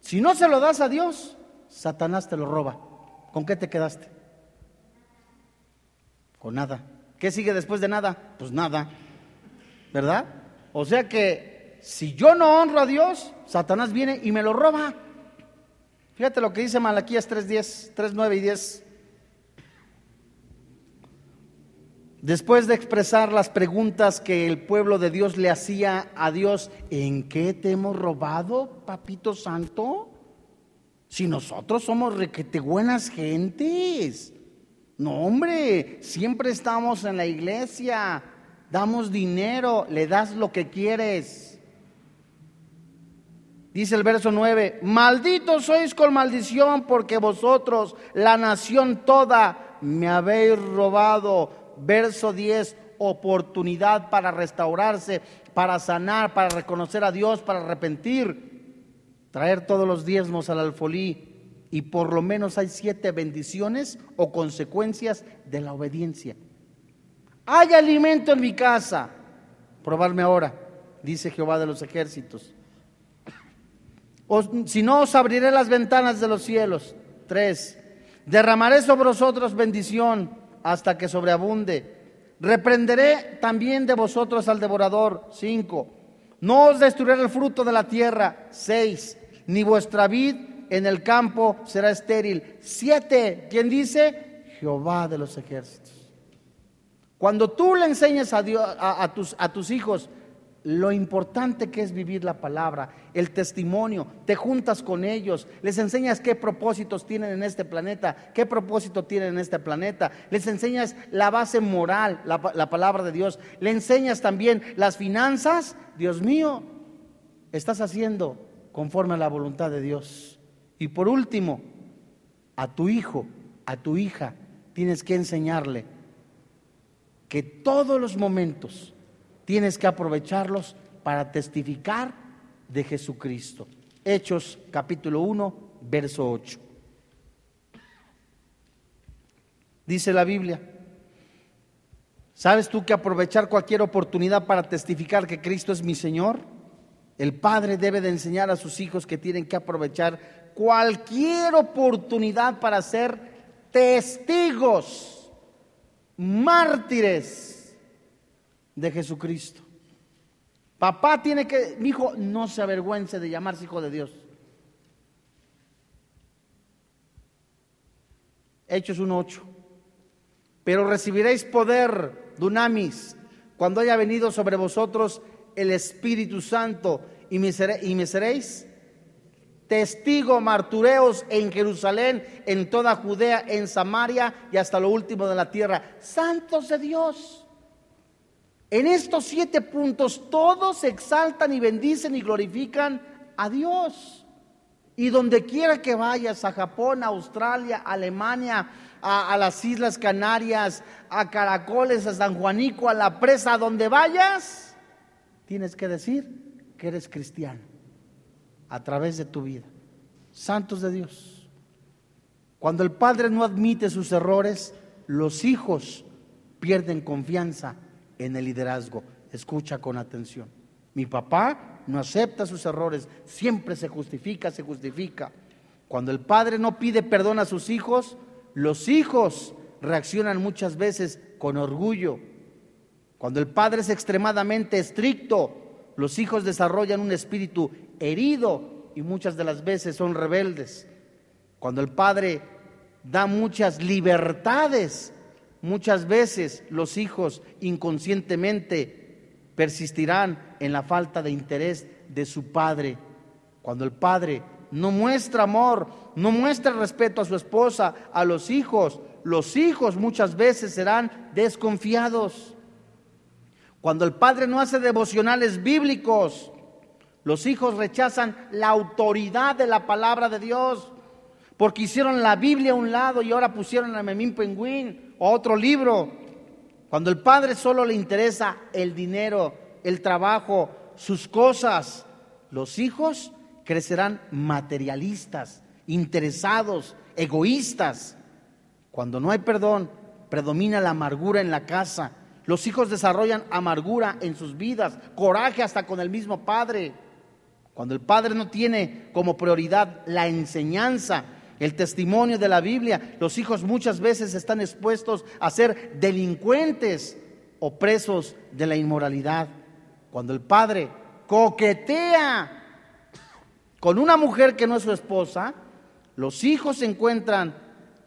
Si no se lo das a Dios, Satanás te lo roba. ¿Con qué te quedaste? Con nada. ¿Qué sigue después de nada? Pues nada. ¿Verdad? O sea que si yo no honro a Dios, Satanás viene y me lo roba. Fíjate lo que dice Malaquías 3:10, 3:9 y 10. Después de expresar las preguntas que el pueblo de Dios le hacía a Dios, ¿en qué te hemos robado, papito santo? Si nosotros somos requete buenas gentes. No, hombre, siempre estamos en la iglesia, damos dinero, le das lo que quieres. Dice el verso 9, malditos sois con maldición porque vosotros, la nación toda, me habéis robado verso 10, oportunidad para restaurarse, para sanar, para reconocer a Dios, para arrepentir, traer todos los diezmos al alfolí. Y por lo menos hay siete bendiciones o consecuencias de la obediencia. Hay alimento en mi casa. Probarme ahora, dice Jehová de los ejércitos. si no, os abriré las ventanas de los cielos. Tres, derramaré sobre vosotros bendición hasta que sobreabunde. Reprenderé también de vosotros al devorador. Cinco. No os destruiré el fruto de la tierra. Seis. Ni vuestra vid en el campo será estéril. Siete. ¿Quién dice? Jehová de los ejércitos. Cuando tú le enseñas a, Dios, a tus hijos lo importante que es vivir la palabra, el testimonio, te juntas con ellos, les enseñas qué propósitos tienen en este planeta, qué propósito tienen en este planeta, les enseñas la base moral, la, la palabra de Dios, le enseñas también las finanzas, Dios mío, estás haciendo conforme a la voluntad de Dios. Y por último, a tu hijo, a tu hija, tienes que enseñarle que todos los momentos, tienes que aprovecharlos para testificar de Jesucristo. Hechos capítulo 1, verso 8. Dice la Biblia, ¿Sabes tú que aprovechar cualquier oportunidad para testificar que Cristo es mi Señor? El padre debe de enseñar a sus hijos que tienen que aprovechar cualquier oportunidad para ser testigos, mártires de Jesucristo. Papá tiene que, mi hijo, no se avergüence de llamarse hijo de Dios. Hechos 1.8. Pero recibiréis poder, dunamis, cuando haya venido sobre vosotros el Espíritu Santo y me, seréis testigo martureos en Jerusalén, en toda Judea, en Samaria y hasta lo último de la tierra. Santos de Dios. En estos siete puntos todos exaltan y bendicen y glorifican a Dios. Y donde quiera que vayas, a Japón, a Australia, a Alemania, a, a, las Islas Canarias, a Caracoles, a San Juanico, a la presa, donde vayas, tienes que decir que eres cristiano a través de tu vida. Santos de Dios. Cuando el padre no admite sus errores, los hijos pierden confianza en el liderazgo. Escucha con atención. Mi papá no acepta sus errores, siempre se justifica, se justifica. Cuando el padre no pide perdón a sus hijos, los hijos reaccionan muchas veces con orgullo. Cuando el padre es extremadamente estricto, los hijos desarrollan un espíritu herido y muchas de las veces son rebeldes. Cuando el padre da muchas libertades, muchas veces los hijos inconscientemente persistirán en la falta de interés de su padre. Cuando el padre no muestra amor, no muestra respeto a su esposa, a los hijos, los hijos muchas veces serán desconfiados. Cuando el padre no hace devocionales bíblicos, los hijos rechazan la autoridad de la palabra de Dios, porque hicieron la Biblia a un lado y ahora pusieron a Memín Penguin o otro libro. Cuando el padre solo le interesa el dinero, el trabajo, sus cosas, los hijos crecerán materialistas, interesados, egoístas. Cuando no hay perdón, predomina la amargura en la casa los hijos desarrollan amargura en sus vidas, coraje hasta con el mismo padre. Cuando el padre no tiene como prioridad la enseñanza, el testimonio de la Biblia, los hijos muchas veces están expuestos a ser delincuentes o presos de la inmoralidad. Cuando el padre coquetea con una mujer que no es su esposa, los hijos encuentran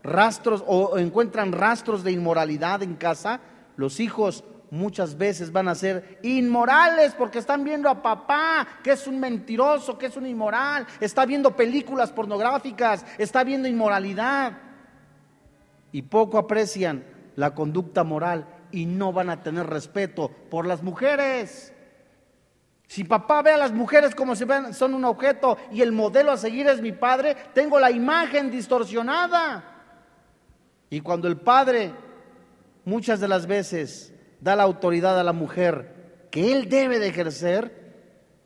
rastros o encuentran rastros de inmoralidad en casa los hijos muchas veces van a ser inmorales porque están viendo a papá que es un mentiroso, que es un inmoral, está viendo películas pornográficas, está viendo inmoralidad y poco aprecian la conducta moral y no van a tener respeto por las mujeres. Si papá ve a las mujeres como si son un objeto y el modelo a seguir es mi padre, tengo la imagen distorsionada. Y cuando el padre muchas de las veces da la autoridad a la mujer que él debe de ejercer,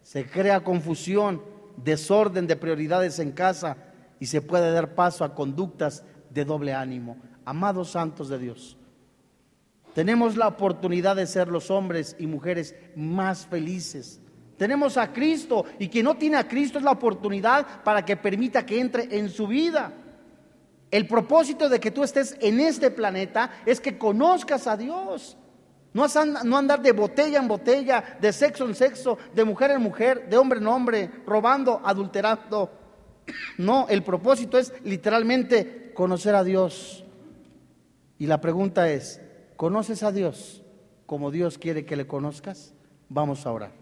se crea confusión, desorden de prioridades en casa y se puede dar paso a conductas de doble ánimo. Amados santos de Dios, tenemos la oportunidad de ser los hombres y mujeres más felices. Tenemos a Cristo y quien no tiene a Cristo es la oportunidad para que permita que entre en su vida. El propósito de que tú estés en este planeta es que conozcas a Dios. No, no andar de botella en botella, de sexo en sexo, de mujer en mujer, de hombre en hombre, robando, adulterando. No, el propósito es literalmente conocer a Dios. Y la pregunta es, ¿conoces a Dios como Dios quiere que le conozcas? Vamos a orar.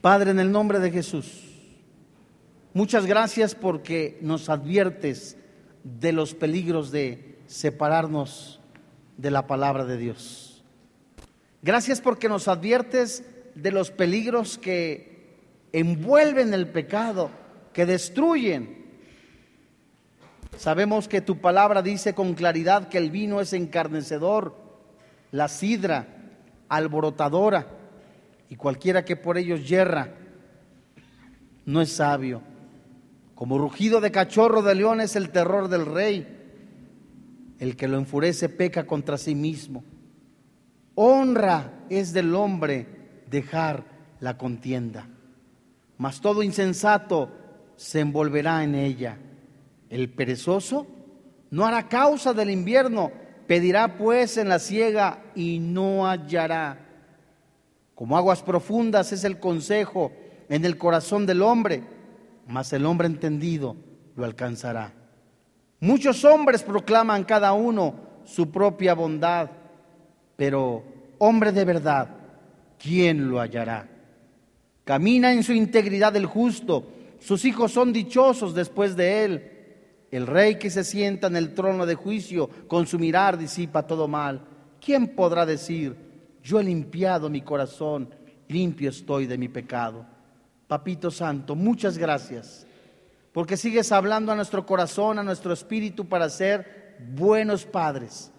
Padre, en el nombre de Jesús, muchas gracias porque nos adviertes de los peligros de separarnos de la palabra de Dios. Gracias porque nos adviertes de los peligros que envuelven el pecado, que destruyen. Sabemos que tu palabra dice con claridad que el vino es encarnecedor, la sidra alborotadora y cualquiera que por ellos yerra no es sabio. Como rugido de cachorro de león es el terror del rey. El que lo enfurece peca contra sí mismo. Honra es del hombre dejar la contienda. Mas todo insensato se envolverá en ella. El perezoso no hará causa del invierno, pedirá pues en la siega y no hallará. Como aguas profundas es el consejo en el corazón del hombre, mas el hombre entendido lo alcanzará. Muchos hombres proclaman cada uno su propia bondad, pero hombre de verdad, ¿quién lo hallará? Camina en su integridad el justo, sus hijos son dichosos después de él. El rey que se sienta en el trono de juicio con su mirar disipa todo mal. ¿Quién podrá decir, yo he limpiado mi corazón, limpio estoy de mi pecado? Papito Santo, muchas gracias, porque sigues hablando a nuestro corazón, a nuestro espíritu para ser buenos padres.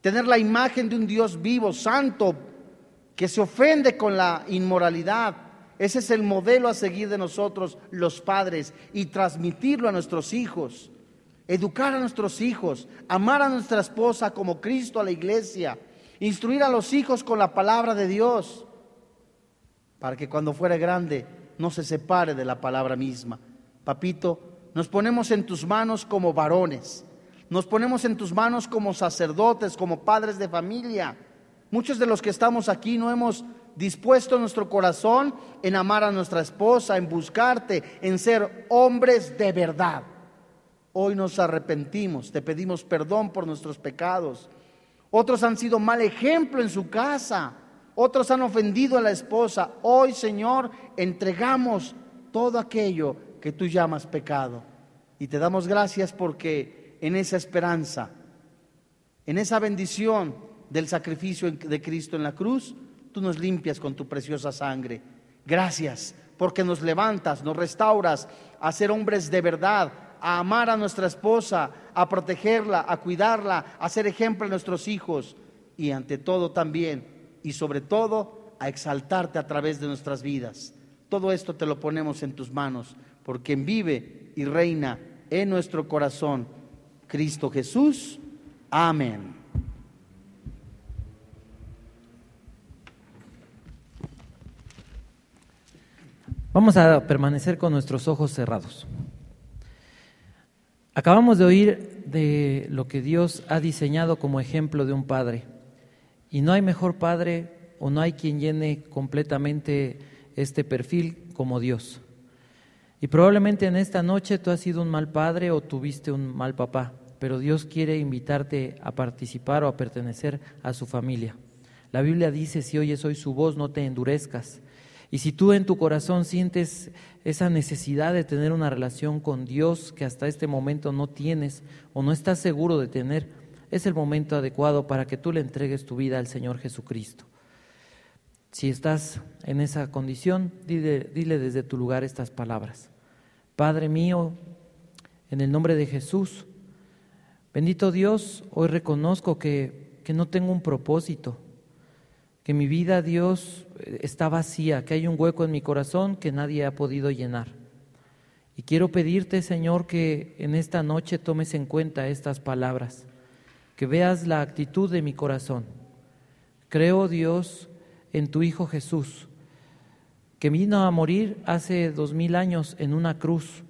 Tener la imagen de un Dios vivo, santo, que se ofende con la inmoralidad. Ese es el modelo a seguir de nosotros, los padres, y transmitirlo a nuestros hijos. Educar a nuestros hijos, amar a nuestra esposa como Cristo a la iglesia, instruir a los hijos con la palabra de Dios, para que cuando fuera grande no se separe de la palabra misma. Papito, nos ponemos en tus manos como varones, nos ponemos en tus manos como sacerdotes, como padres de familia. Muchos de los que estamos aquí no hemos dispuesto nuestro corazón en amar a nuestra esposa, en buscarte, en ser hombres de verdad. Hoy nos arrepentimos, te pedimos perdón por nuestros pecados. Otros han sido mal ejemplo en su casa, otros han ofendido a la esposa. Hoy, Señor, entregamos todo aquello que tú llamas pecado. Y te damos gracias porque en esa esperanza, en esa bendición del sacrificio de Cristo en la cruz, tú nos limpias con tu preciosa sangre. Gracias porque nos levantas, nos restauras a ser hombres de verdad, a amar a nuestra esposa, a protegerla, a cuidarla, a ser ejemplo a nuestros hijos y ante todo también y sobre todo a exaltarte a través de nuestras vidas. Todo esto te lo ponemos en tus manos, porque quien vive y reina en nuestro corazón, Cristo Jesús. Amén. Vamos a permanecer con nuestros ojos cerrados. Acabamos de oír de lo que Dios ha diseñado como ejemplo de un padre. Y no hay mejor padre o no hay quien llene completamente este perfil como Dios. Y probablemente en esta noche tú has sido un mal padre o tuviste un mal papá, pero Dios quiere invitarte a participar o a pertenecer a su familia. La Biblia dice, si oyes hoy su voz, no te endurezcas. Y si tú en tu corazón sientes esa necesidad de tener una relación con Dios que hasta este momento no tienes o no estás seguro de tener, es el momento adecuado para que tú le entregues tu vida al Señor Jesucristo. Si estás en esa condición, dile, dile desde tu lugar estas palabras. Padre mío, en el nombre de Jesús, bendito Dios, hoy reconozco que, que no tengo un propósito, que mi vida, Dios, está vacía, que hay un hueco en mi corazón que nadie ha podido llenar. Y quiero pedirte, Señor, que en esta noche tomes en cuenta estas palabras que veas la actitud de mi corazón. Creo, Dios, en tu Hijo Jesús, que vino a morir hace dos mil años en una cruz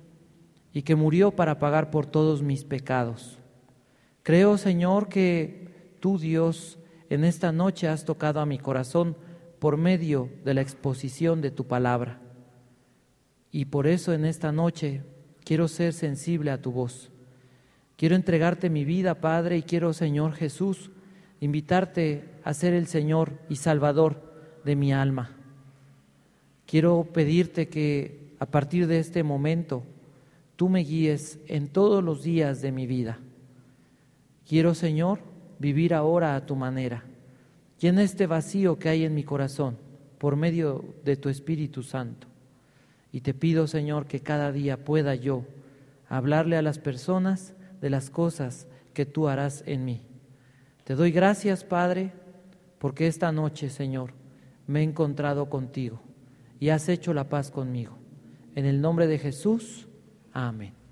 y que murió para pagar por todos mis pecados. Creo, Señor, que tú, Dios, en esta noche has tocado a mi corazón por medio de la exposición de tu palabra. Y por eso en esta noche quiero ser sensible a tu voz. Quiero entregarte mi vida, Padre, y quiero, Señor Jesús, invitarte a ser el Señor y Salvador de mi alma. Quiero pedirte que a partir de este momento tú me guíes en todos los días de mi vida. Quiero, Señor, vivir ahora a tu manera. Llena este vacío que hay en mi corazón por medio de tu Espíritu Santo. Y te pido, Señor, que cada día pueda yo hablarle a las personas de las cosas que tú harás en mí. Te doy gracias, Padre, porque esta noche, Señor, me he encontrado contigo y has hecho la paz conmigo. En el nombre de Jesús, Amén.